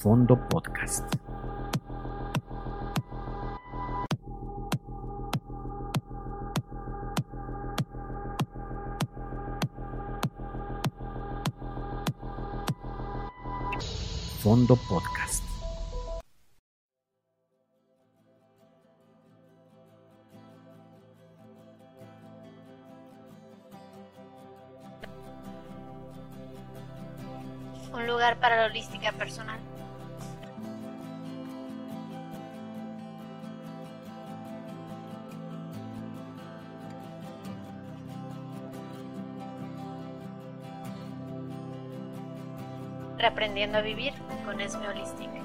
Fondo Podcast. Fondo Podcast. Un lugar para la holística personal. Reaprendiendo a vivir con Esme Holística.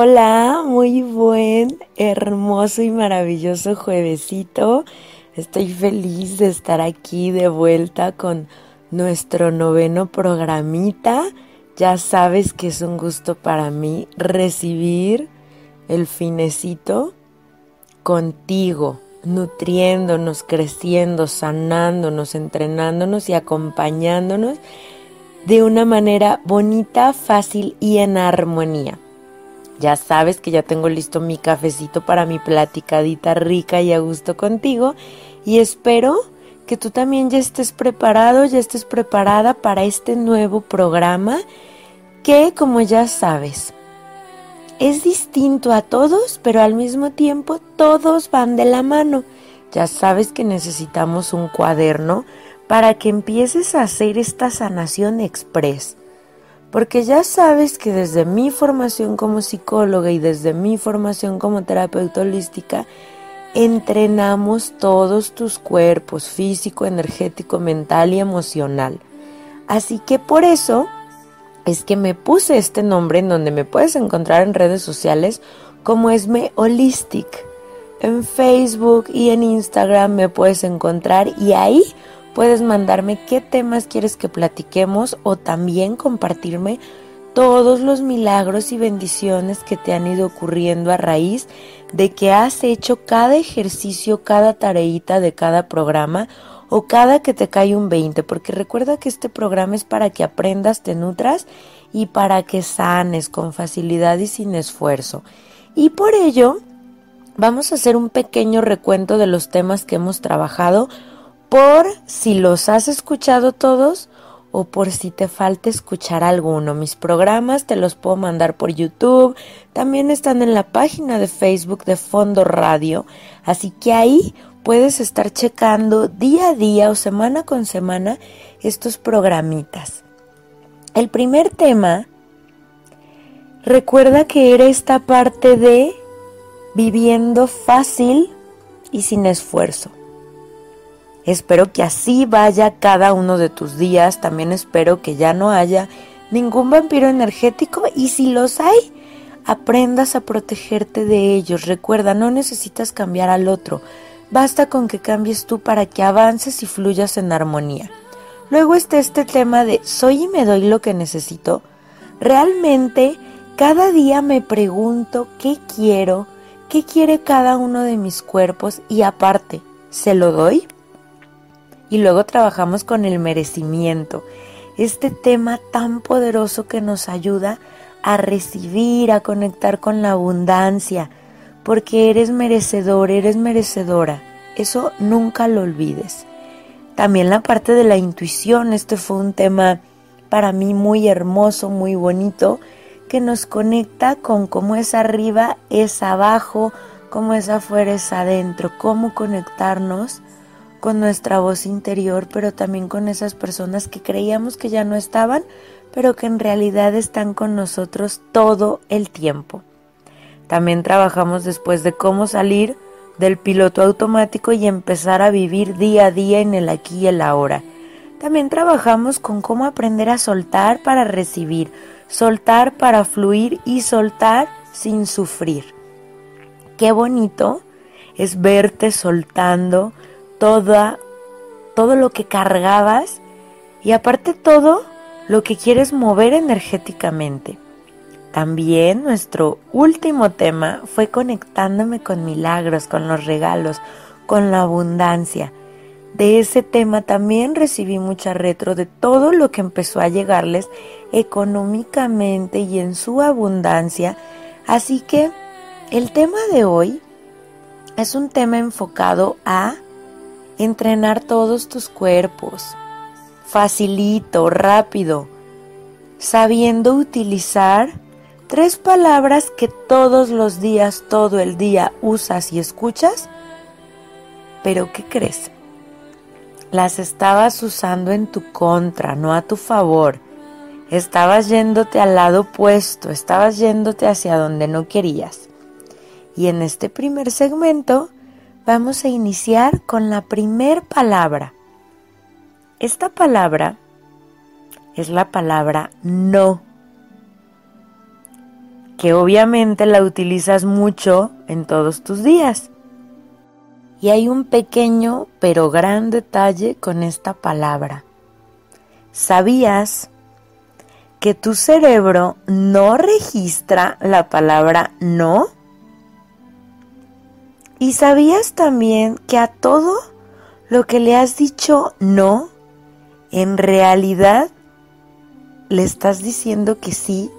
Hola, muy buen, hermoso y maravilloso juevesito. Estoy feliz de estar aquí de vuelta con nuestro noveno programita. Ya sabes que es un gusto para mí recibir el finecito contigo, nutriéndonos, creciendo, sanándonos, entrenándonos y acompañándonos de una manera bonita, fácil y en armonía. Ya sabes que ya tengo listo mi cafecito para mi platicadita rica y a gusto contigo y espero que tú también ya estés preparado, ya estés preparada para este nuevo programa que, como ya sabes, es distinto a todos, pero al mismo tiempo todos van de la mano. Ya sabes que necesitamos un cuaderno para que empieces a hacer esta sanación express porque ya sabes que desde mi formación como psicóloga y desde mi formación como terapeuta holística, entrenamos todos tus cuerpos, físico, energético, mental y emocional. Así que por eso es que me puse este nombre en donde me puedes encontrar en redes sociales como Esme Holistic. En Facebook y en Instagram me puedes encontrar y ahí Puedes mandarme qué temas quieres que platiquemos o también compartirme todos los milagros y bendiciones que te han ido ocurriendo a raíz de que has hecho cada ejercicio, cada tareita de cada programa o cada que te cae un 20, porque recuerda que este programa es para que aprendas, te nutras y para que sanes con facilidad y sin esfuerzo. Y por ello, vamos a hacer un pequeño recuento de los temas que hemos trabajado por si los has escuchado todos o por si te falta escuchar alguno. Mis programas te los puedo mandar por YouTube, también están en la página de Facebook de Fondo Radio, así que ahí puedes estar checando día a día o semana con semana estos programitas. El primer tema, recuerda que era esta parte de viviendo fácil y sin esfuerzo. Espero que así vaya cada uno de tus días. También espero que ya no haya ningún vampiro energético y si los hay, aprendas a protegerte de ellos. Recuerda, no necesitas cambiar al otro. Basta con que cambies tú para que avances y fluyas en armonía. Luego está este tema de soy y me doy lo que necesito. Realmente cada día me pregunto qué quiero, qué quiere cada uno de mis cuerpos y aparte, ¿se lo doy? Y luego trabajamos con el merecimiento, este tema tan poderoso que nos ayuda a recibir, a conectar con la abundancia, porque eres merecedor, eres merecedora. Eso nunca lo olvides. También la parte de la intuición, este fue un tema para mí muy hermoso, muy bonito, que nos conecta con cómo es arriba, es abajo, cómo es afuera, es adentro, cómo conectarnos con nuestra voz interior, pero también con esas personas que creíamos que ya no estaban, pero que en realidad están con nosotros todo el tiempo. También trabajamos después de cómo salir del piloto automático y empezar a vivir día a día en el aquí y el ahora. también trabajamos con cómo aprender a soltar para recibir, soltar para fluir y soltar sin sufrir. Qué bonito es verte soltando toda, todo lo que cargabas y aparte todo lo que quieres mover energéticamente. También nuestro último tema fue conectándome con milagros, con los regalos, con la abundancia. De ese tema también recibí mucha retro de todo lo que empezó a llegarles económicamente y en su abundancia. Así que el tema de hoy es un tema enfocado a entrenar todos tus cuerpos, facilito, rápido, sabiendo utilizar tres palabras que todos los días, todo el día usas y escuchas, pero ¿qué crees? Las estabas usando en tu contra, no a tu favor. Estabas yéndote al lado opuesto, estabas yéndote hacia donde no querías. Y en este primer segmento vamos a iniciar con la primer palabra. Esta palabra es la palabra no, que obviamente la utilizas mucho en todos tus días. Y hay un pequeño pero gran detalle con esta palabra. ¿Sabías que tu cerebro no registra la palabra no? ¿Y sabías también que a todo lo que le has dicho no, en realidad le estás diciendo que sí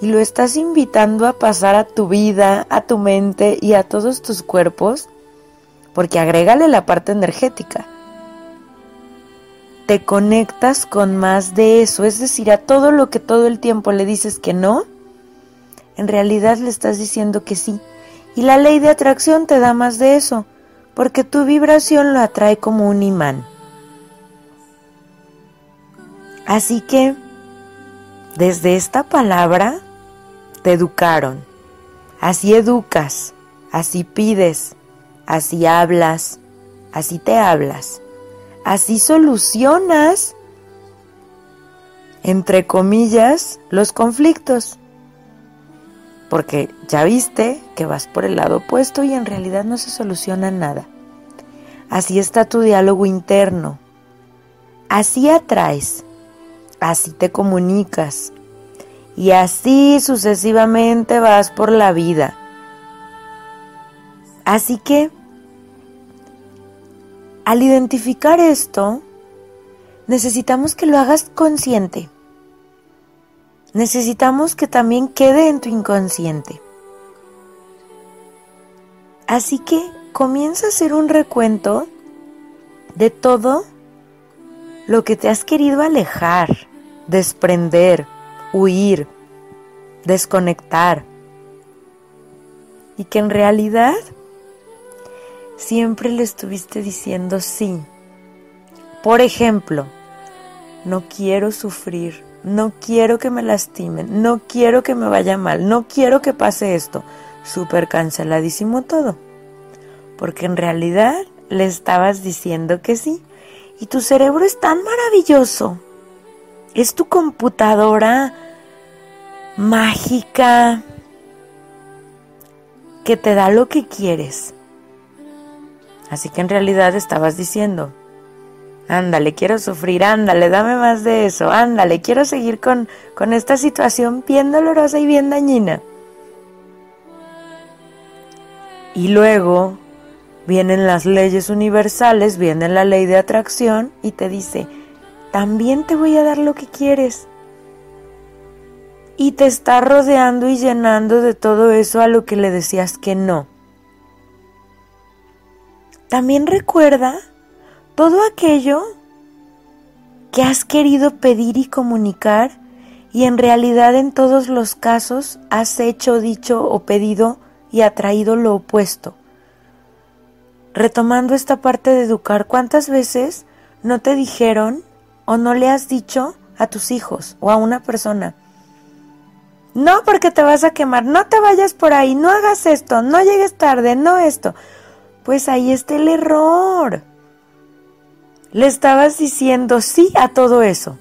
y lo estás invitando a pasar a tu vida, a tu mente y a todos tus cuerpos? Porque agrégale la parte energética. Te conectas con más de eso, es decir, a todo lo que todo el tiempo le dices que no, en realidad le estás diciendo que sí. Y la ley de atracción te da más de eso, porque tu vibración lo atrae como un imán. Así que, desde esta palabra, te educaron. Así educas, así pides, así hablas, así te hablas, así solucionas, entre comillas, los conflictos. Porque ya viste que vas por el lado opuesto y en realidad no se soluciona nada. Así está tu diálogo interno. Así atraes, así te comunicas, y así sucesivamente vas por la vida. Así que, al identificar esto, necesitamos que lo hagas consciente. Necesitamos que también quede en tu inconsciente. Así que comienza a hacer un recuento de todo lo que te has querido alejar, desprender, huir, desconectar. Y que en realidad siempre le estuviste diciendo sí. Por ejemplo, no quiero sufrir, no quiero que me lastimen, no quiero que me vaya mal, no quiero que pase esto. Súper canceladísimo todo. Porque en realidad le estabas diciendo que sí. Y tu cerebro es tan maravilloso es tu computadora mágica que te da lo que quieres. Así que en realidad estabas diciendo, ándale, quiero sufrir, ándale, dame más de eso, ándale, quiero seguir con, con esta situación bien dolorosa y bien dañina. Y luego vienen las leyes universales, viene la ley de atracción y te dice, también te voy a dar lo que quieres. Y te está rodeando y llenando de todo eso a lo que le decías que no. También recuerda todo aquello que has querido pedir y comunicar y en realidad en todos los casos has hecho, dicho o pedido y atraído lo opuesto. Retomando esta parte de educar, ¿cuántas veces no te dijeron o no le has dicho a tus hijos o a una persona, no porque te vas a quemar, no te vayas por ahí, no hagas esto, no llegues tarde, no esto. Pues ahí está el error. Le estabas diciendo sí a todo eso.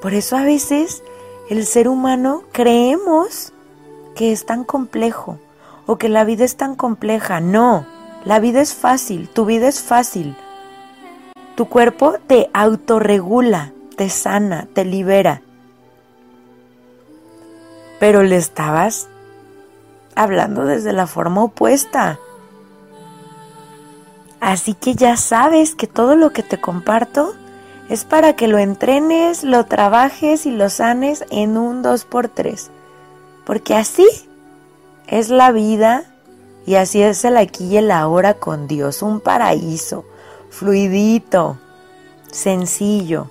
Por eso a veces el ser humano creemos que es tan complejo o que la vida es tan compleja. No, la vida es fácil, tu vida es fácil. Tu cuerpo te autorregula, te sana, te libera. Pero le estabas hablando desde la forma opuesta. Así que ya sabes que todo lo que te comparto es para que lo entrenes, lo trabajes y lo sanes en un 2x3. Porque así es la vida y así es el aquí y el ahora con Dios. Un paraíso, fluidito, sencillo.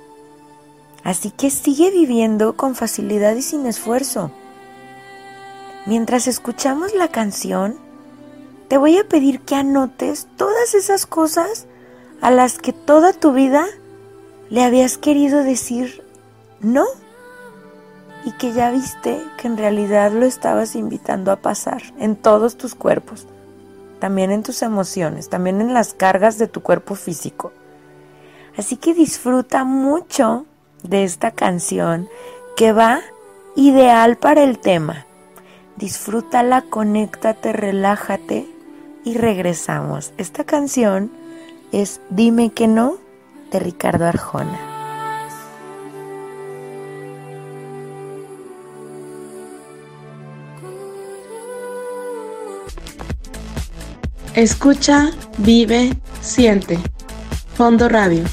Así que sigue viviendo con facilidad y sin esfuerzo. Mientras escuchamos la canción, te voy a pedir que anotes todas esas cosas a las que toda tu vida le habías querido decir no y que ya viste que en realidad lo estabas invitando a pasar en todos tus cuerpos, también en tus emociones, también en las cargas de tu cuerpo físico. Así que disfruta mucho de esta canción que va ideal para el tema. Disfrútala, conéctate, relájate y regresamos. Esta canción es Dime que no de Ricardo Arjona. Escucha, vive, siente. Fondo Radio.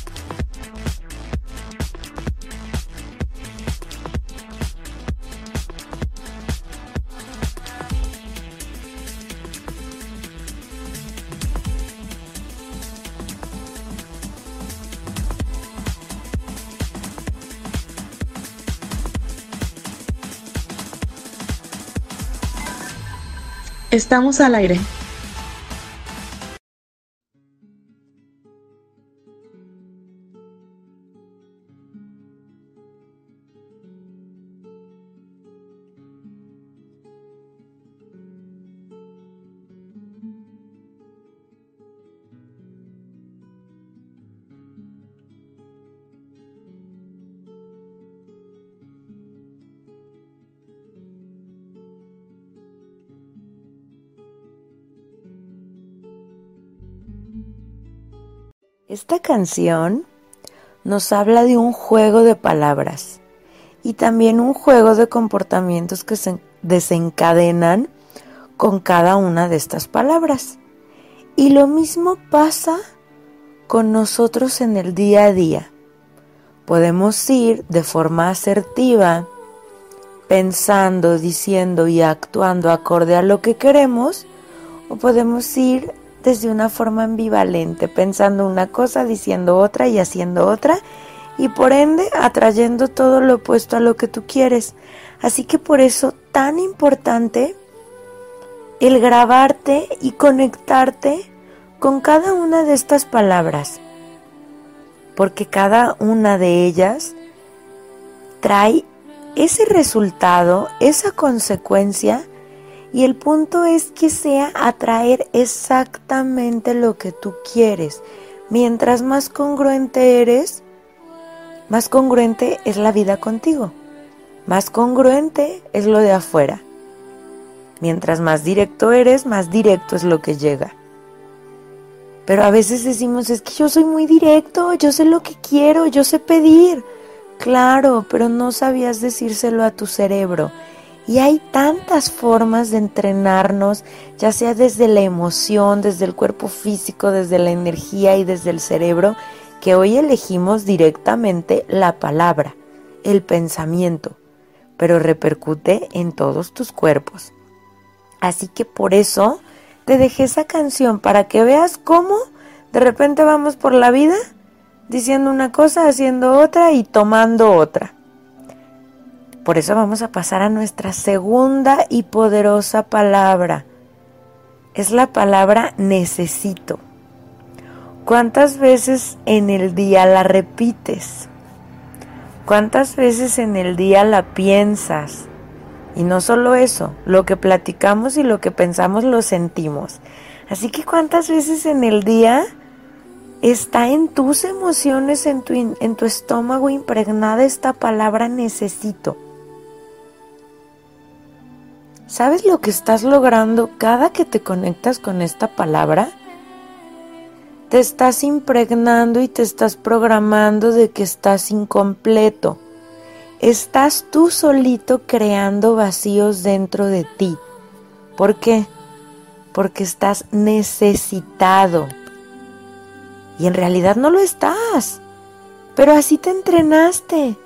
Estamos al aire. Esta canción nos habla de un juego de palabras y también un juego de comportamientos que se desencadenan con cada una de estas palabras. Y lo mismo pasa con nosotros en el día a día. Podemos ir de forma asertiva, pensando, diciendo y actuando acorde a lo que queremos, o podemos ir desde una forma ambivalente, pensando una cosa, diciendo otra y haciendo otra, y por ende atrayendo todo lo opuesto a lo que tú quieres. Así que por eso tan importante el grabarte y conectarte con cada una de estas palabras, porque cada una de ellas trae ese resultado, esa consecuencia, y el punto es que sea atraer exactamente lo que tú quieres. Mientras más congruente eres, más congruente es la vida contigo. Más congruente es lo de afuera. Mientras más directo eres, más directo es lo que llega. Pero a veces decimos, es que yo soy muy directo, yo sé lo que quiero, yo sé pedir. Claro, pero no sabías decírselo a tu cerebro. Y hay tantas formas de entrenarnos, ya sea desde la emoción, desde el cuerpo físico, desde la energía y desde el cerebro, que hoy elegimos directamente la palabra, el pensamiento, pero repercute en todos tus cuerpos. Así que por eso te dejé esa canción para que veas cómo de repente vamos por la vida diciendo una cosa, haciendo otra y tomando otra. Por eso vamos a pasar a nuestra segunda y poderosa palabra. Es la palabra necesito. ¿Cuántas veces en el día la repites? ¿Cuántas veces en el día la piensas? Y no solo eso, lo que platicamos y lo que pensamos lo sentimos. Así que cuántas veces en el día está en tus emociones, en tu, en tu estómago impregnada esta palabra necesito. ¿Sabes lo que estás logrando cada que te conectas con esta palabra? Te estás impregnando y te estás programando de que estás incompleto. Estás tú solito creando vacíos dentro de ti. ¿Por qué? Porque estás necesitado. Y en realidad no lo estás. Pero así te entrenaste.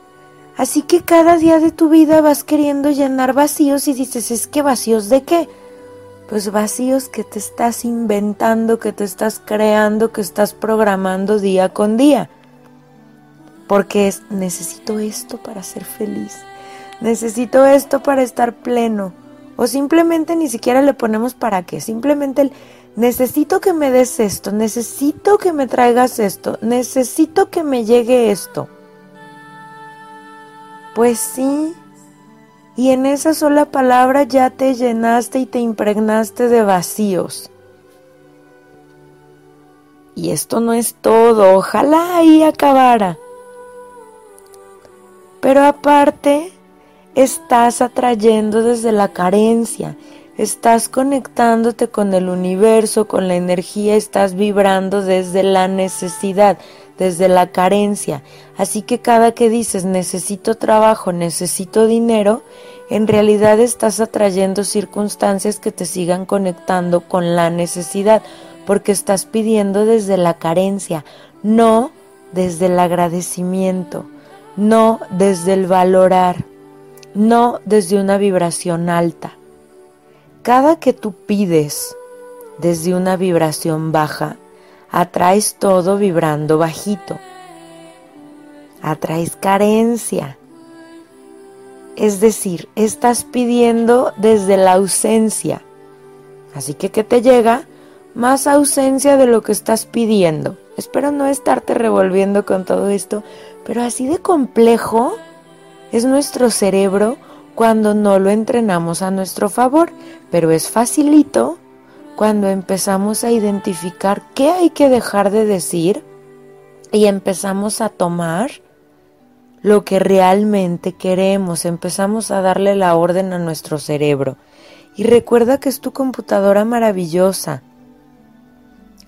Así que cada día de tu vida vas queriendo llenar vacíos y dices, es que vacíos de qué? Pues vacíos que te estás inventando, que te estás creando, que estás programando día con día. Porque es, necesito esto para ser feliz, necesito esto para estar pleno. O simplemente ni siquiera le ponemos para qué, simplemente el, necesito que me des esto, necesito que me traigas esto, necesito que me llegue esto. Pues sí. Y en esa sola palabra ya te llenaste y te impregnaste de vacíos. Y esto no es todo, ojalá ahí acabara. Pero aparte, estás atrayendo desde la carencia, estás conectándote con el universo, con la energía, estás vibrando desde la necesidad, desde la carencia. Así que cada que dices necesito trabajo, necesito dinero, en realidad estás atrayendo circunstancias que te sigan conectando con la necesidad, porque estás pidiendo desde la carencia, no desde el agradecimiento, no desde el valorar, no desde una vibración alta. Cada que tú pides desde una vibración baja, atraes todo vibrando bajito. Atraes carencia. Es decir, estás pidiendo desde la ausencia. Así que ¿qué te llega? Más ausencia de lo que estás pidiendo. Espero no estarte revolviendo con todo esto, pero así de complejo es nuestro cerebro cuando no lo entrenamos a nuestro favor, pero es facilito cuando empezamos a identificar qué hay que dejar de decir y empezamos a tomar lo que realmente queremos, empezamos a darle la orden a nuestro cerebro. Y recuerda que es tu computadora maravillosa.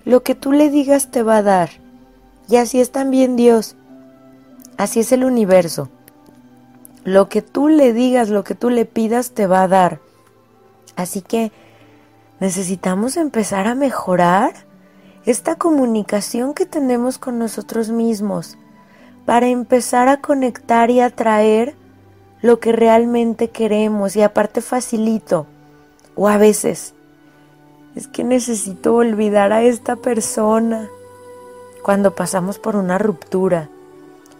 Lo que tú le digas te va a dar. Y así es también Dios. Así es el universo. Lo que tú le digas, lo que tú le pidas, te va a dar. Así que necesitamos empezar a mejorar esta comunicación que tenemos con nosotros mismos para empezar a conectar y atraer lo que realmente queremos. Y aparte facilito o a veces es que necesito olvidar a esta persona cuando pasamos por una ruptura.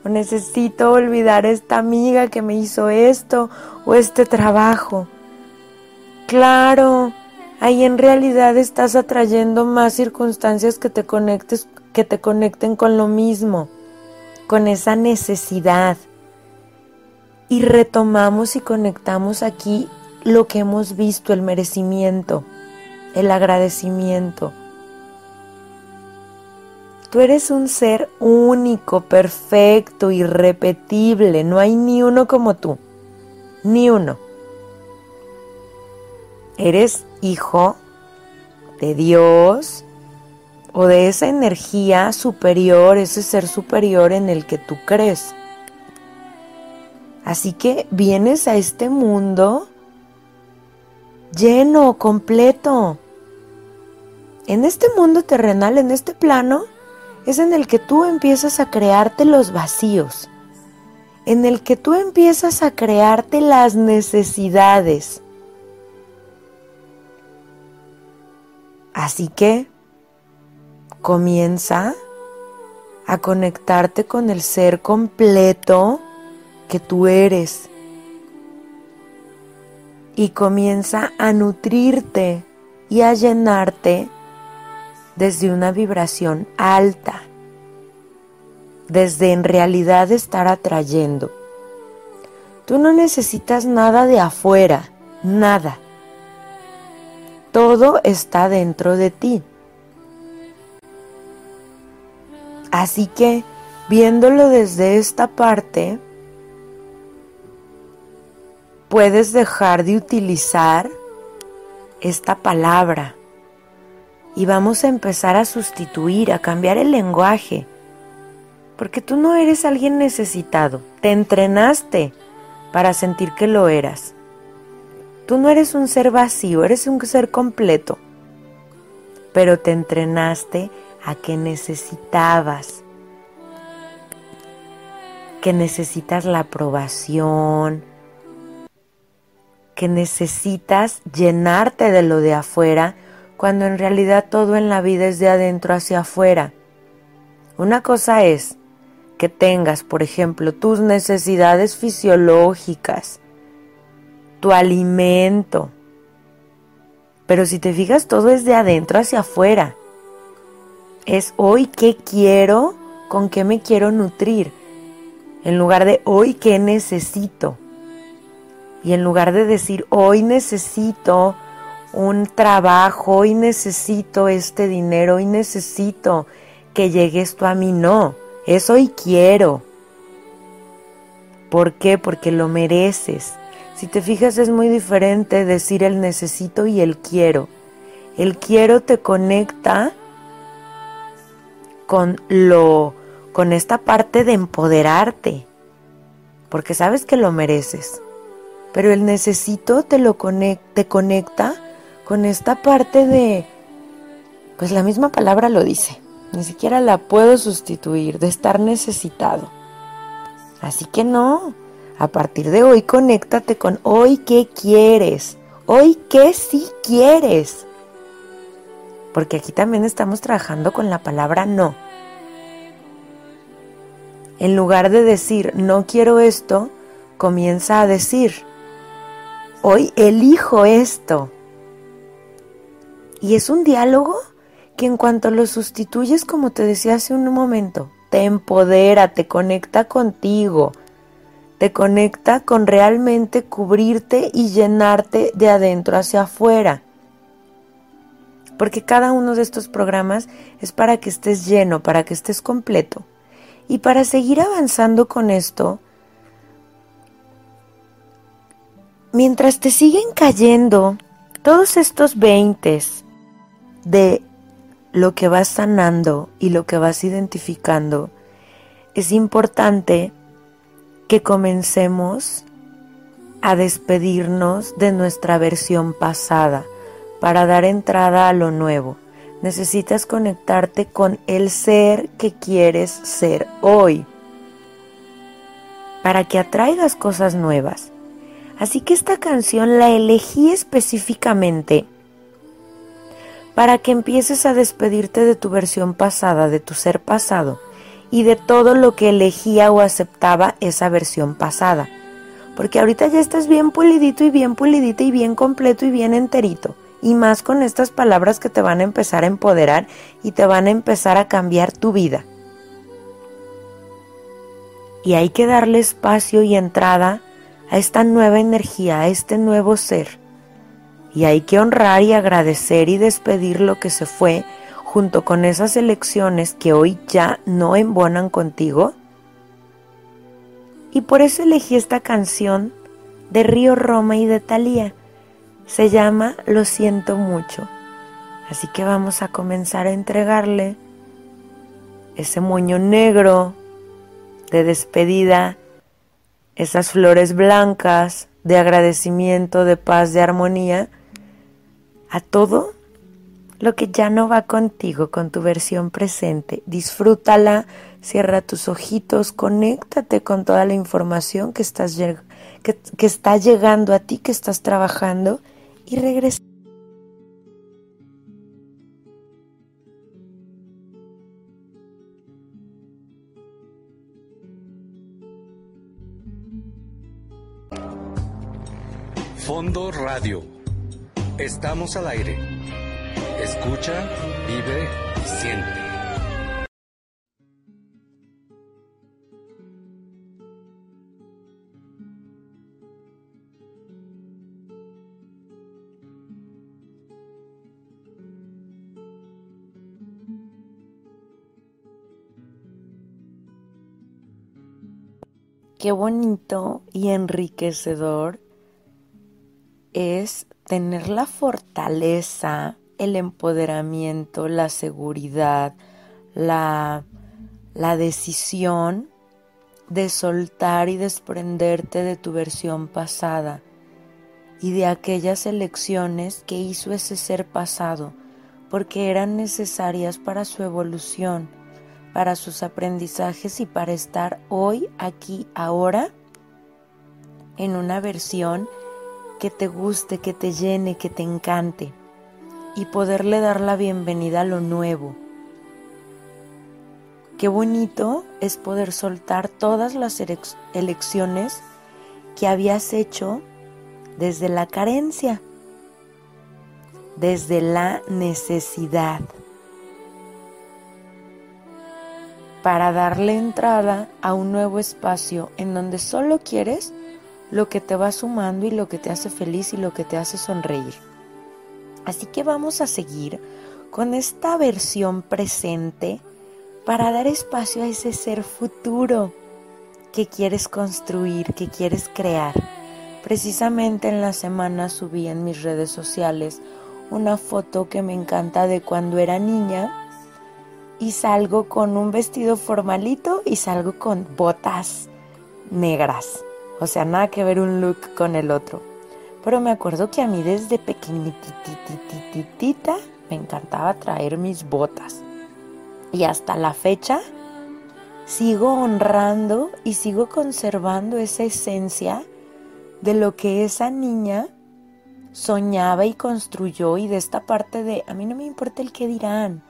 O necesito olvidar a esta amiga que me hizo esto o este trabajo. Claro ahí en realidad estás atrayendo más circunstancias que te conectes, que te conecten con lo mismo, con esa necesidad. Y retomamos y conectamos aquí lo que hemos visto, el merecimiento, el agradecimiento. Tú eres un ser único, perfecto, irrepetible, no hay ni uno como tú, ni uno. Eres hijo de Dios o de esa energía superior, ese ser superior en el que tú crees. Así que vienes a este mundo lleno, completo. En este mundo terrenal, en este plano, es en el que tú empiezas a crearte los vacíos, en el que tú empiezas a crearte las necesidades, Así que comienza a conectarte con el ser completo que tú eres. Y comienza a nutrirte y a llenarte desde una vibración alta, desde en realidad estar atrayendo. Tú no necesitas nada de afuera, nada. Todo está dentro de ti. Así que, viéndolo desde esta parte, puedes dejar de utilizar esta palabra y vamos a empezar a sustituir, a cambiar el lenguaje. Porque tú no eres alguien necesitado, te entrenaste para sentir que lo eras. Tú no eres un ser vacío, eres un ser completo. Pero te entrenaste a que necesitabas, que necesitas la aprobación, que necesitas llenarte de lo de afuera cuando en realidad todo en la vida es de adentro hacia afuera. Una cosa es que tengas, por ejemplo, tus necesidades fisiológicas, tu alimento, pero si te fijas todo es de adentro hacia afuera. Es hoy qué quiero, con qué me quiero nutrir, en lugar de hoy qué necesito. Y en lugar de decir, hoy necesito un trabajo, hoy necesito este dinero, hoy necesito que llegue esto a mí, no, es hoy quiero. ¿Por qué? Porque lo mereces. Si te fijas es muy diferente decir el necesito y el quiero. El quiero te conecta con lo con esta parte de empoderarte, porque sabes que lo mereces pero el necesito te lo te conecta con esta parte de, pues la misma palabra lo dice, ni siquiera la puedo sustituir, de estar necesitado. Así que no, a partir de hoy conéctate con hoy qué quieres, hoy qué sí quieres. Porque aquí también estamos trabajando con la palabra no. En lugar de decir no quiero esto, comienza a decir hoy elijo esto. Y es un diálogo que en cuanto lo sustituyes, como te decía hace un momento, te empodera, te conecta contigo, te conecta con realmente cubrirte y llenarte de adentro hacia afuera. Porque cada uno de estos programas es para que estés lleno, para que estés completo. Y para seguir avanzando con esto, mientras te siguen cayendo todos estos veintes de lo que vas sanando y lo que vas identificando, es importante que comencemos a despedirnos de nuestra versión pasada para dar entrada a lo nuevo. Necesitas conectarte con el ser que quieres ser hoy para que atraigas cosas nuevas. Así que esta canción la elegí específicamente para que empieces a despedirte de tu versión pasada, de tu ser pasado y de todo lo que elegía o aceptaba esa versión pasada. Porque ahorita ya estás bien pulidito y bien pulidita y bien completo y bien enterito. Y más con estas palabras que te van a empezar a empoderar y te van a empezar a cambiar tu vida. Y hay que darle espacio y entrada a esta nueva energía, a este nuevo ser. Y hay que honrar y agradecer y despedir lo que se fue junto con esas elecciones que hoy ya no embonan contigo. Y por eso elegí esta canción de Río Roma y de Thalía. Se llama Lo siento mucho. Así que vamos a comenzar a entregarle ese moño negro de despedida esas flores blancas de agradecimiento, de paz, de armonía, a todo lo que ya no va contigo, con tu versión presente. Disfrútala, cierra tus ojitos, conéctate con toda la información que, que está llegando a ti, que estás trabajando y regresa. Fondo Radio. Estamos al aire. Escucha, vive y siente. Qué bonito y enriquecedor es tener la fortaleza, el empoderamiento, la seguridad, la, la decisión de soltar y desprenderte de tu versión pasada y de aquellas elecciones que hizo ese ser pasado, porque eran necesarias para su evolución, para sus aprendizajes y para estar hoy, aquí, ahora, en una versión que te guste, que te llene, que te encante y poderle dar la bienvenida a lo nuevo. Qué bonito es poder soltar todas las elecciones que habías hecho desde la carencia, desde la necesidad, para darle entrada a un nuevo espacio en donde solo quieres lo que te va sumando y lo que te hace feliz y lo que te hace sonreír. Así que vamos a seguir con esta versión presente para dar espacio a ese ser futuro que quieres construir, que quieres crear. Precisamente en la semana subí en mis redes sociales una foto que me encanta de cuando era niña y salgo con un vestido formalito y salgo con botas negras. O sea, nada que ver un look con el otro. Pero me acuerdo que a mí desde pequeñitititita me encantaba traer mis botas. Y hasta la fecha sigo honrando y sigo conservando esa esencia de lo que esa niña soñaba y construyó y de esta parte de a mí no me importa el que dirán,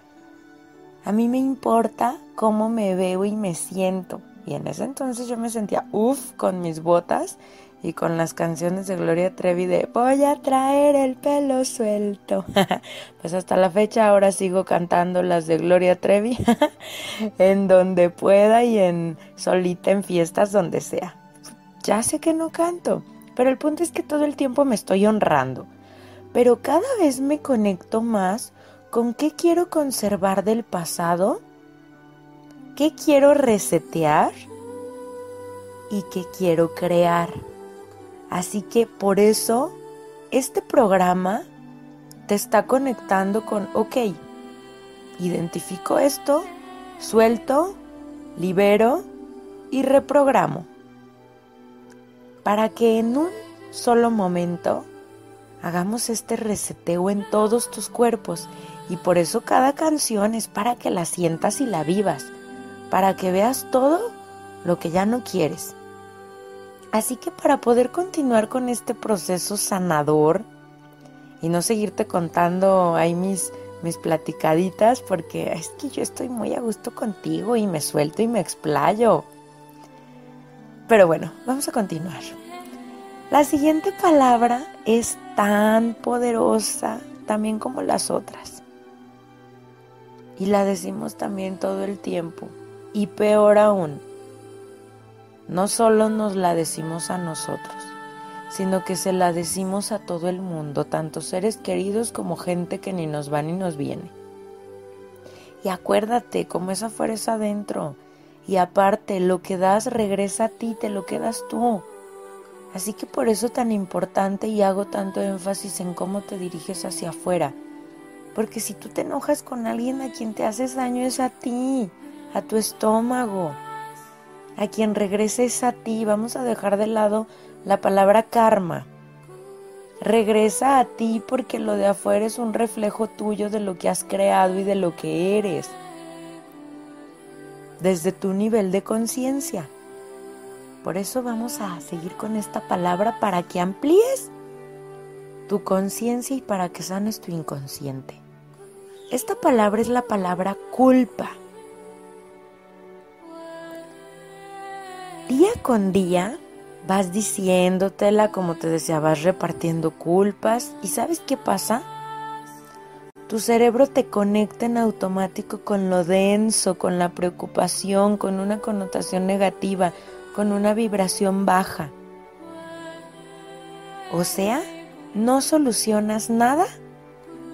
a mí me importa cómo me veo y me siento. Y en ese entonces yo me sentía uff con mis botas y con las canciones de Gloria Trevi de voy a traer el pelo suelto. pues hasta la fecha ahora sigo cantando las de Gloria Trevi en donde pueda y en solita en fiestas donde sea. Ya sé que no canto, pero el punto es que todo el tiempo me estoy honrando. Pero cada vez me conecto más con qué quiero conservar del pasado, qué quiero resetear y qué quiero crear. Así que por eso este programa te está conectando con, ok, identifico esto, suelto, libero y reprogramo. Para que en un solo momento hagamos este reseteo en todos tus cuerpos y por eso cada canción es para que la sientas y la vivas, para que veas todo lo que ya no quieres. Así que para poder continuar con este proceso sanador y no seguirte contando ahí mis, mis platicaditas, porque es que yo estoy muy a gusto contigo y me suelto y me explayo. Pero bueno, vamos a continuar. La siguiente palabra es tan poderosa también como las otras. Y la decimos también todo el tiempo. Y peor aún, no solo nos la decimos a nosotros, sino que se la decimos a todo el mundo, tanto seres queridos como gente que ni nos va ni nos viene. Y acuérdate, como esa fuerza adentro, y aparte, lo que das regresa a ti, te lo quedas tú. Así que por eso tan importante y hago tanto énfasis en cómo te diriges hacia afuera. Porque si tú te enojas con alguien a quien te haces daño es a ti, a tu estómago. A quien regresa es a ti. Vamos a dejar de lado la palabra karma. Regresa a ti porque lo de afuera es un reflejo tuyo de lo que has creado y de lo que eres desde tu nivel de conciencia. Por eso vamos a seguir con esta palabra para que amplíes tu conciencia y para que sanes tu inconsciente. Esta palabra es la palabra culpa. Día con día vas diciéndotela como te decía, vas repartiendo culpas y ¿sabes qué pasa? Tu cerebro te conecta en automático con lo denso, con la preocupación, con una connotación negativa, con una vibración baja. O sea, no solucionas nada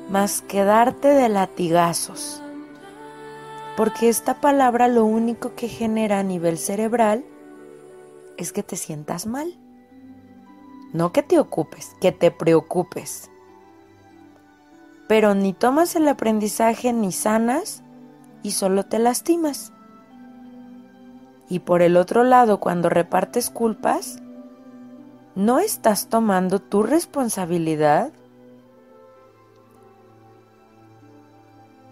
más que darte de latigazos. Porque esta palabra lo único que genera a nivel cerebral es que te sientas mal. No que te ocupes, que te preocupes. Pero ni tomas el aprendizaje ni sanas y solo te lastimas. Y por el otro lado, cuando repartes culpas, no estás tomando tu responsabilidad.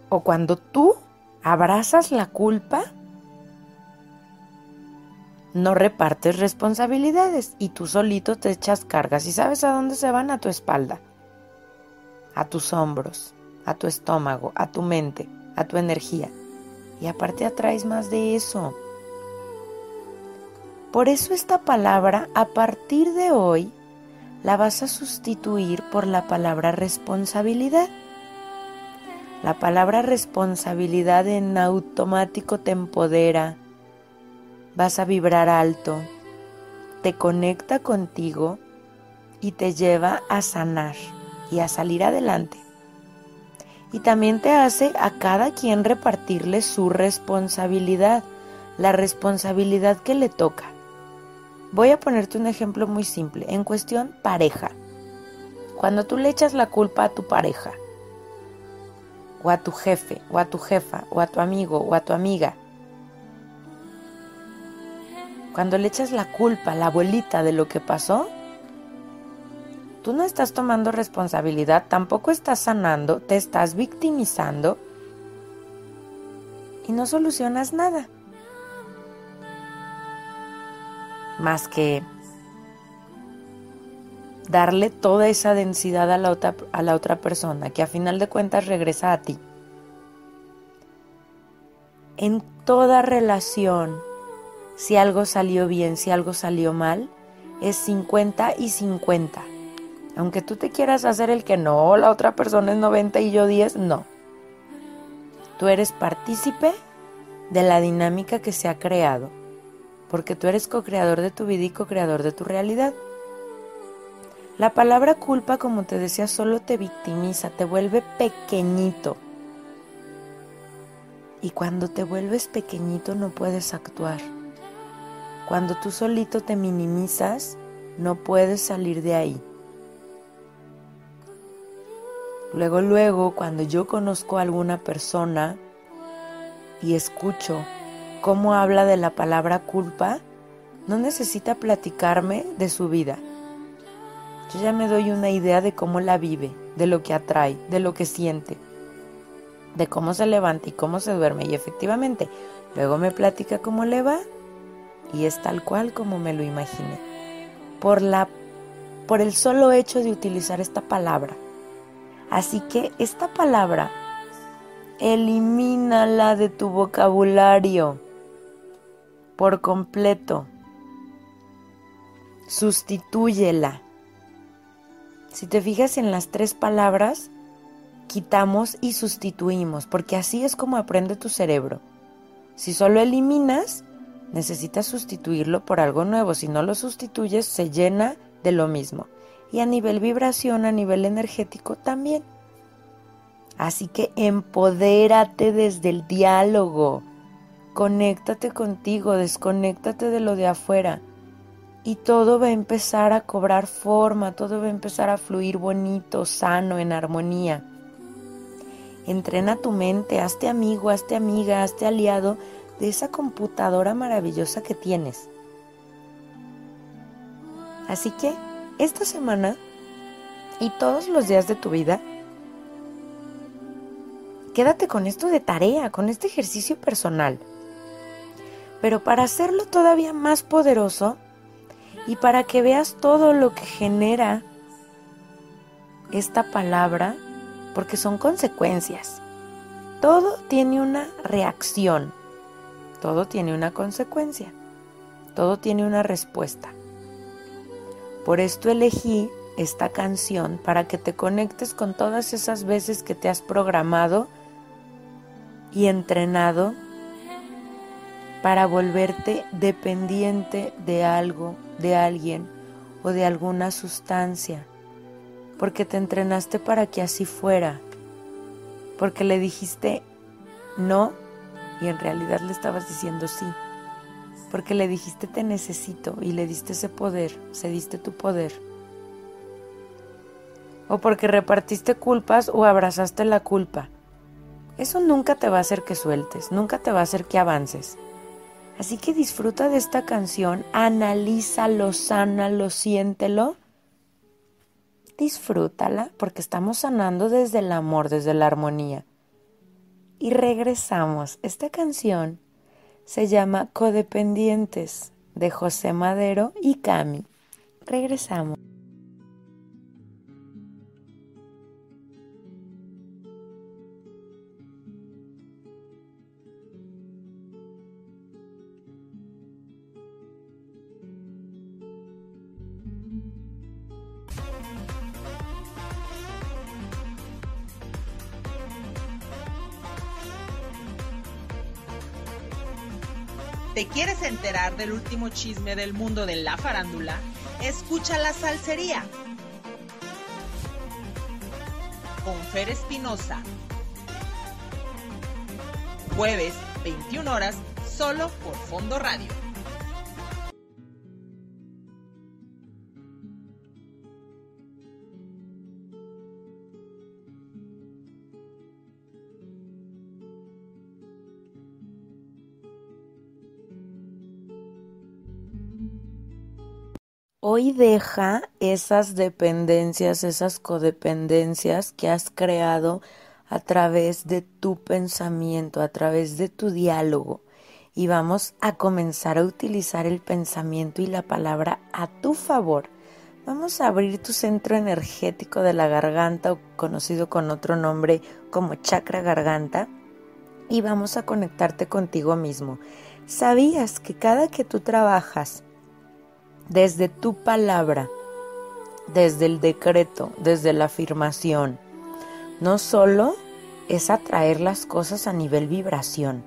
O cuando tú abrazas la culpa, no repartes responsabilidades y tú solito te echas cargas y sabes a dónde se van a tu espalda, a tus hombros, a tu estómago, a tu mente, a tu energía. Y aparte atraes más de eso. Por eso esta palabra a partir de hoy la vas a sustituir por la palabra responsabilidad. La palabra responsabilidad en automático te empodera, vas a vibrar alto, te conecta contigo y te lleva a sanar y a salir adelante. Y también te hace a cada quien repartirle su responsabilidad, la responsabilidad que le toca. Voy a ponerte un ejemplo muy simple, en cuestión pareja. Cuando tú le echas la culpa a tu pareja, o a tu jefe, o a tu jefa, o a tu amigo, o a tu amiga, cuando le echas la culpa a la abuelita de lo que pasó, tú no estás tomando responsabilidad, tampoco estás sanando, te estás victimizando y no solucionas nada. Más que darle toda esa densidad a la, otra, a la otra persona, que a final de cuentas regresa a ti. En toda relación, si algo salió bien, si algo salió mal, es 50 y 50. Aunque tú te quieras hacer el que no, la otra persona es 90 y yo 10, no. Tú eres partícipe de la dinámica que se ha creado porque tú eres co-creador de tu vida y co-creador de tu realidad. La palabra culpa, como te decía, solo te victimiza, te vuelve pequeñito. Y cuando te vuelves pequeñito no puedes actuar. Cuando tú solito te minimizas, no puedes salir de ahí. Luego, luego, cuando yo conozco a alguna persona y escucho cómo habla de la palabra culpa, no necesita platicarme de su vida. Yo ya me doy una idea de cómo la vive, de lo que atrae, de lo que siente, de cómo se levanta y cómo se duerme. Y efectivamente, luego me platica cómo le va y es tal cual como me lo imaginé. Por, la, por el solo hecho de utilizar esta palabra. Así que esta palabra, elimínala de tu vocabulario por completo. Sustitúyela. Si te fijas en las tres palabras, quitamos y sustituimos, porque así es como aprende tu cerebro. Si solo eliminas, necesitas sustituirlo por algo nuevo. Si no lo sustituyes, se llena de lo mismo. Y a nivel vibración, a nivel energético también. Así que empodérate desde el diálogo. Conéctate contigo, desconéctate de lo de afuera y todo va a empezar a cobrar forma, todo va a empezar a fluir bonito, sano, en armonía. Entrena tu mente, hazte amigo, hazte amiga, hazte aliado de esa computadora maravillosa que tienes. Así que esta semana y todos los días de tu vida, quédate con esto de tarea, con este ejercicio personal. Pero para hacerlo todavía más poderoso y para que veas todo lo que genera esta palabra, porque son consecuencias. Todo tiene una reacción, todo tiene una consecuencia, todo tiene una respuesta. Por esto elegí esta canción para que te conectes con todas esas veces que te has programado y entrenado para volverte dependiente de algo, de alguien o de alguna sustancia, porque te entrenaste para que así fuera, porque le dijiste no y en realidad le estabas diciendo sí. porque le dijiste te necesito y le diste ese poder, cediste tu poder. O porque repartiste culpas o abrazaste la culpa. Eso nunca te va a hacer que sueltes, nunca te va a hacer que avances. Así que disfruta de esta canción, analízalo, sánalo, siéntelo. Disfrútala porque estamos sanando desde el amor, desde la armonía. Y regresamos. Esta canción se llama Codependientes de José Madero y Cami. Regresamos. Enterar del último chisme del mundo de la farándula? Escucha la salsería. Con Fer Espinosa. Jueves, 21 horas, solo por Fondo Radio. Hoy deja esas dependencias, esas codependencias que has creado a través de tu pensamiento, a través de tu diálogo. Y vamos a comenzar a utilizar el pensamiento y la palabra a tu favor. Vamos a abrir tu centro energético de la garganta, conocido con otro nombre como chakra garganta, y vamos a conectarte contigo mismo. ¿Sabías que cada que tú trabajas desde tu palabra, desde el decreto, desde la afirmación, no solo es atraer las cosas a nivel vibración,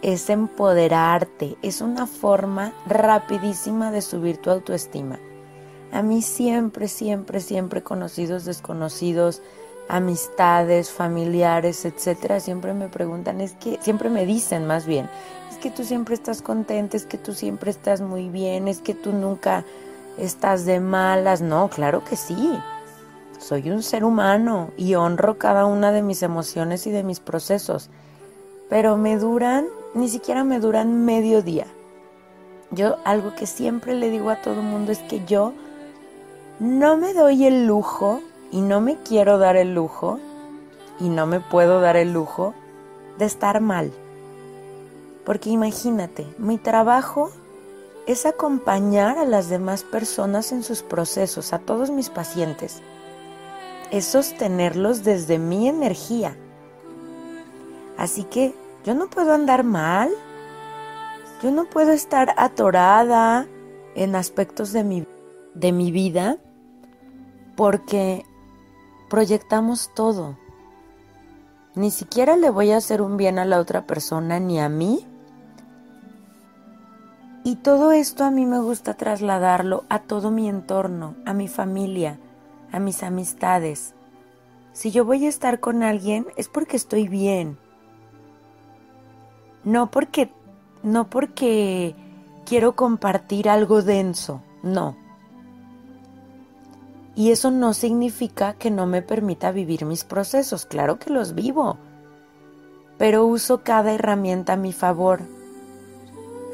es empoderarte, es una forma rapidísima de subir tu autoestima. A mí siempre, siempre, siempre conocidos, desconocidos, amistades, familiares, etcétera, siempre me preguntan, es que siempre me dicen más bien, es que tú siempre estás contenta, es que tú siempre estás muy bien, es que tú nunca estás de malas. No, claro que sí. Soy un ser humano y honro cada una de mis emociones y de mis procesos, pero me duran, ni siquiera me duran medio día. Yo algo que siempre le digo a todo el mundo es que yo no me doy el lujo y no me quiero dar el lujo y no me puedo dar el lujo de estar mal. Porque imagínate, mi trabajo es acompañar a las demás personas en sus procesos, a todos mis pacientes. Es sostenerlos desde mi energía. Así que yo no puedo andar mal. Yo no puedo estar atorada en aspectos de mi, de mi vida porque proyectamos todo. Ni siquiera le voy a hacer un bien a la otra persona ni a mí. Y todo esto a mí me gusta trasladarlo a todo mi entorno, a mi familia, a mis amistades. Si yo voy a estar con alguien es porque estoy bien. No porque no porque quiero compartir algo denso, no. Y eso no significa que no me permita vivir mis procesos, claro que los vivo, pero uso cada herramienta a mi favor.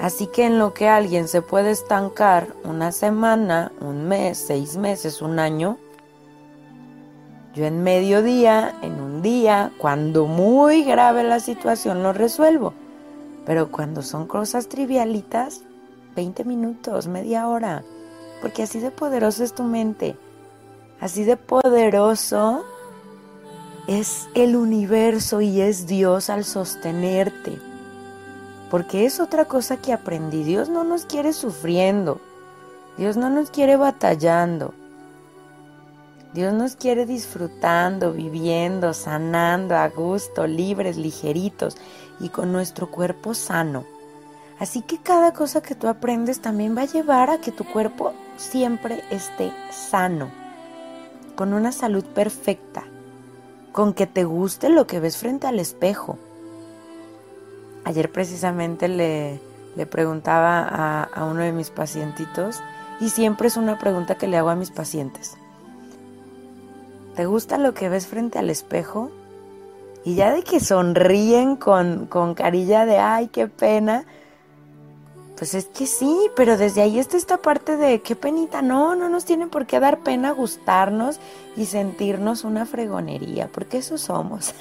Así que en lo que alguien se puede estancar una semana, un mes, seis meses, un año, yo en medio día, en un día, cuando muy grave la situación, lo resuelvo. Pero cuando son cosas trivialitas, 20 minutos, media hora, porque así de poderosa es tu mente. Así de poderoso es el universo y es Dios al sostenerte. Porque es otra cosa que aprendí. Dios no nos quiere sufriendo. Dios no nos quiere batallando. Dios nos quiere disfrutando, viviendo, sanando a gusto, libres, ligeritos y con nuestro cuerpo sano. Así que cada cosa que tú aprendes también va a llevar a que tu cuerpo siempre esté sano con una salud perfecta, con que te guste lo que ves frente al espejo. Ayer precisamente le le preguntaba a, a uno de mis pacientitos, y siempre es una pregunta que le hago a mis pacientes. ¿Te gusta lo que ves frente al espejo? Y ya de que sonríen con, con carilla de, ay, qué pena, pues es que sí, pero desde ahí está esta parte de qué penita. No, no nos tiene por qué dar pena gustarnos y sentirnos una fregonería, porque eso somos.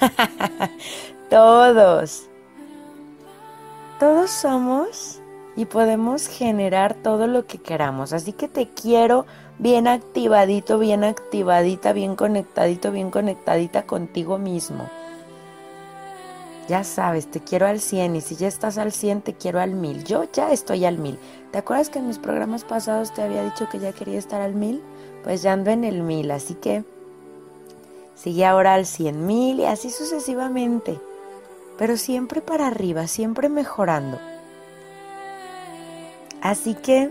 Todos. Todos somos y podemos generar todo lo que queramos. Así que te quiero bien activadito, bien activadita, bien conectadito, bien conectadita contigo mismo. Ya sabes, te quiero al 100 y si ya estás al 100 te quiero al 1000. Yo ya estoy al 1000. ¿Te acuerdas que en mis programas pasados te había dicho que ya quería estar al 1000? Pues ya ando en el 1000, así que sigue ahora al 100 mil y así sucesivamente. Pero siempre para arriba, siempre mejorando. Así que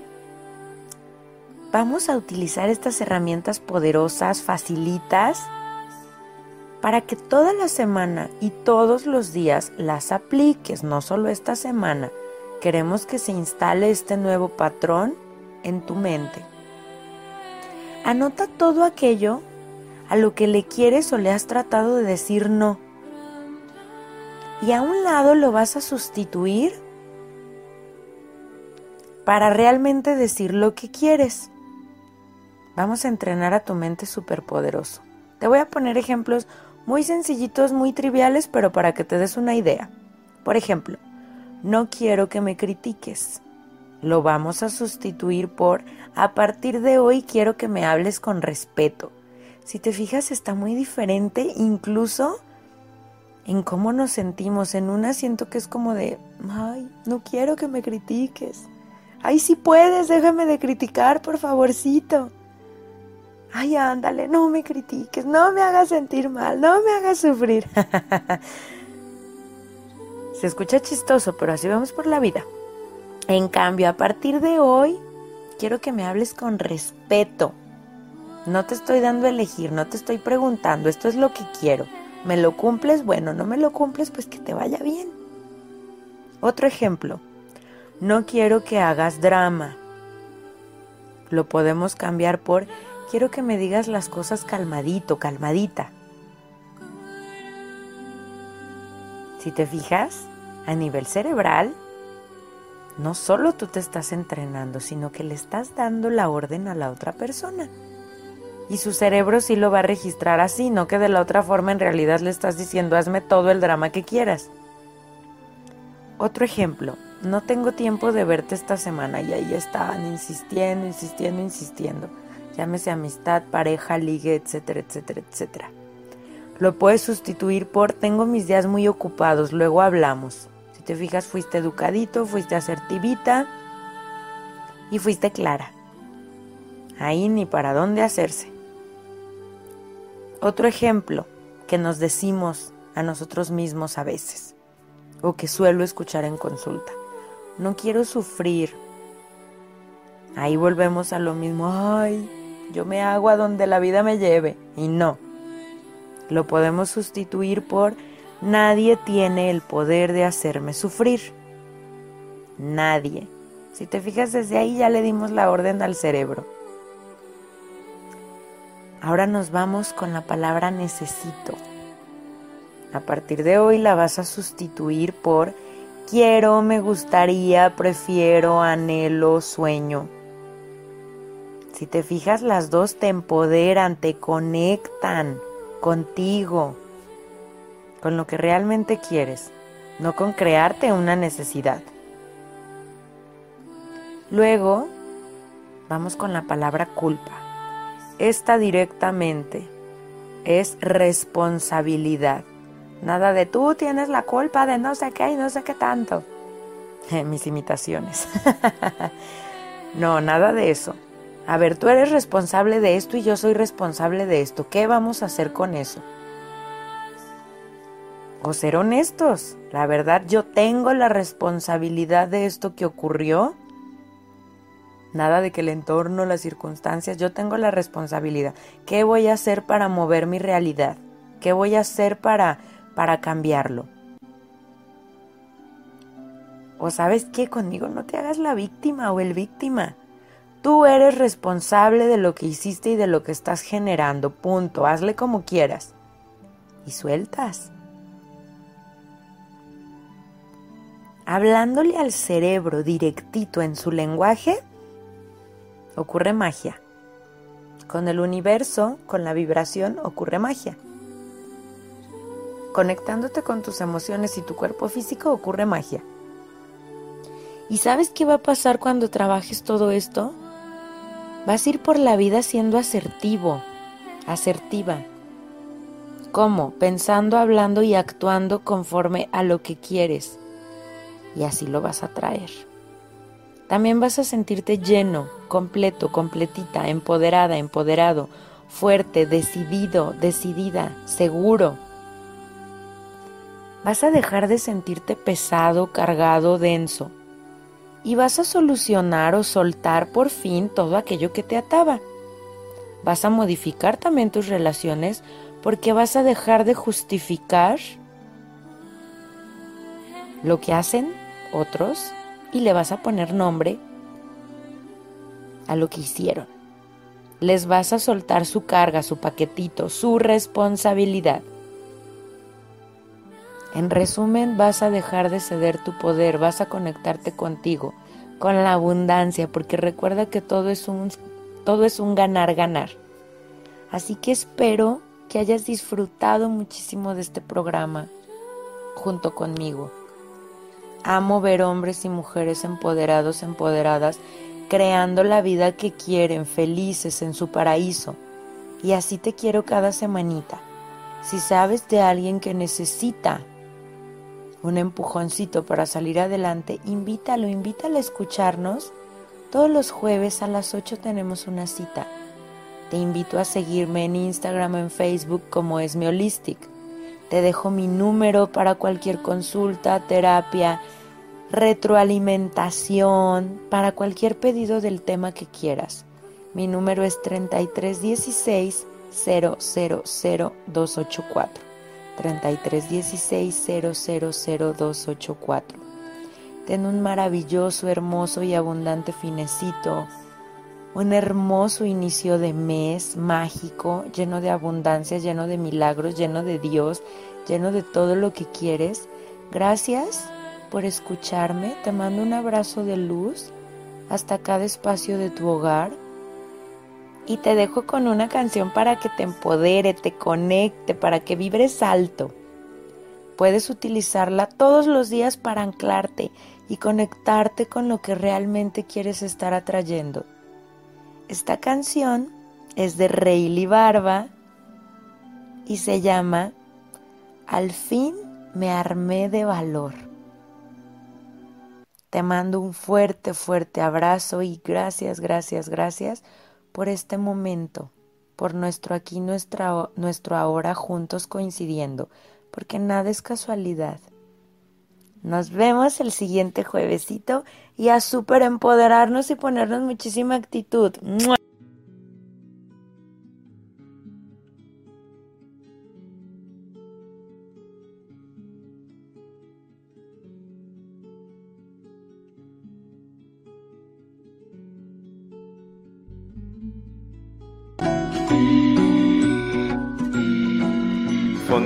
vamos a utilizar estas herramientas poderosas, facilitas, para que toda la semana y todos los días las apliques, no solo esta semana. Queremos que se instale este nuevo patrón en tu mente. Anota todo aquello a lo que le quieres o le has tratado de decir no. Y a un lado lo vas a sustituir para realmente decir lo que quieres. Vamos a entrenar a tu mente superpoderoso. Te voy a poner ejemplos muy sencillitos, muy triviales, pero para que te des una idea. Por ejemplo, no quiero que me critiques. Lo vamos a sustituir por a partir de hoy quiero que me hables con respeto. Si te fijas está muy diferente incluso en cómo nos sentimos. En una siento que es como de, ay, no quiero que me critiques. Ay, si puedes, déjame de criticar, por favorcito. Ay, ándale, no me critiques, no me hagas sentir mal, no me hagas sufrir. Se escucha chistoso, pero así vamos por la vida. En cambio, a partir de hoy, quiero que me hables con respeto. No te estoy dando a elegir, no te estoy preguntando, esto es lo que quiero. ¿Me lo cumples? Bueno, no me lo cumples, pues que te vaya bien. Otro ejemplo, no quiero que hagas drama. Lo podemos cambiar por quiero que me digas las cosas calmadito, calmadita. Si te fijas, a nivel cerebral, no solo tú te estás entrenando, sino que le estás dando la orden a la otra persona. Y su cerebro sí lo va a registrar así, no que de la otra forma en realidad le estás diciendo hazme todo el drama que quieras. Otro ejemplo, no tengo tiempo de verte esta semana y ahí estaban insistiendo, insistiendo, insistiendo llámese amistad, pareja, ligue, etcétera, etcétera, etcétera. Lo puedes sustituir por tengo mis días muy ocupados, luego hablamos. Si te fijas, fuiste educadito, fuiste asertivita y fuiste clara. Ahí ni para dónde hacerse. Otro ejemplo que nos decimos a nosotros mismos a veces, o que suelo escuchar en consulta. No quiero sufrir. Ahí volvemos a lo mismo. Ay, yo me hago a donde la vida me lleve. Y no. Lo podemos sustituir por nadie tiene el poder de hacerme sufrir. Nadie. Si te fijas desde ahí ya le dimos la orden al cerebro. Ahora nos vamos con la palabra necesito. A partir de hoy la vas a sustituir por quiero, me gustaría, prefiero, anhelo, sueño. Si te fijas, las dos te empoderan, te conectan contigo, con lo que realmente quieres, no con crearte una necesidad. Luego, vamos con la palabra culpa. Esta directamente es responsabilidad. Nada de tú tienes la culpa de no sé qué y no sé qué tanto. Mis imitaciones. no, nada de eso a ver, tú eres responsable de esto y yo soy responsable de esto. ¿Qué vamos a hacer con eso? O ser honestos. La verdad, yo tengo la responsabilidad de esto que ocurrió. Nada de que el entorno, las circunstancias, yo tengo la responsabilidad. ¿Qué voy a hacer para mover mi realidad? ¿Qué voy a hacer para, para cambiarlo? O sabes qué, conmigo no te hagas la víctima o el víctima. Tú eres responsable de lo que hiciste y de lo que estás generando. Punto. Hazle como quieras. Y sueltas. Hablándole al cerebro directito en su lenguaje, ocurre magia. Con el universo, con la vibración, ocurre magia. Conectándote con tus emociones y tu cuerpo físico, ocurre magia. ¿Y sabes qué va a pasar cuando trabajes todo esto? Vas a ir por la vida siendo asertivo, asertiva. ¿Cómo? Pensando, hablando y actuando conforme a lo que quieres. Y así lo vas a traer. También vas a sentirte lleno, completo, completita, empoderada, empoderado, fuerte, decidido, decidida, seguro. Vas a dejar de sentirte pesado, cargado, denso y vas a solucionar o soltar por fin todo aquello que te ataba. Vas a modificar también tus relaciones porque vas a dejar de justificar lo que hacen otros y le vas a poner nombre a lo que hicieron. Les vas a soltar su carga, su paquetito, su responsabilidad. En resumen, vas a dejar de ceder tu poder, vas a conectarte contigo, con la abundancia, porque recuerda que todo es un todo es un ganar ganar. Así que espero que hayas disfrutado muchísimo de este programa junto conmigo. Amo ver hombres y mujeres empoderados, empoderadas, creando la vida que quieren, felices en su paraíso. Y así te quiero cada semanita. Si sabes de alguien que necesita un empujoncito para salir adelante, invítalo, invítalo a escucharnos. Todos los jueves a las 8 tenemos una cita. Te invito a seguirme en Instagram o en Facebook como Esme Holistic. Te dejo mi número para cualquier consulta, terapia, retroalimentación, para cualquier pedido del tema que quieras. Mi número es 3316 000284. 3316 Ten un maravilloso, hermoso y abundante finecito, un hermoso inicio de mes mágico, lleno de abundancia, lleno de milagros, lleno de Dios, lleno de todo lo que quieres. Gracias por escucharme, te mando un abrazo de luz hasta cada espacio de tu hogar y te dejo con una canción para que te empodere, te conecte, para que vibres alto. Puedes utilizarla todos los días para anclarte y conectarte con lo que realmente quieres estar atrayendo. Esta canción es de Rayleigh Barba y se llama Al fin me armé de valor. Te mando un fuerte, fuerte abrazo y gracias, gracias, gracias por este momento, por nuestro aquí, nuestra, nuestro ahora juntos coincidiendo, porque nada es casualidad. Nos vemos el siguiente juevesito y a super empoderarnos y ponernos muchísima actitud.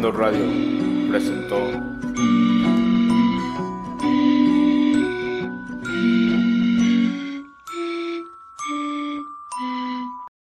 Radio presentó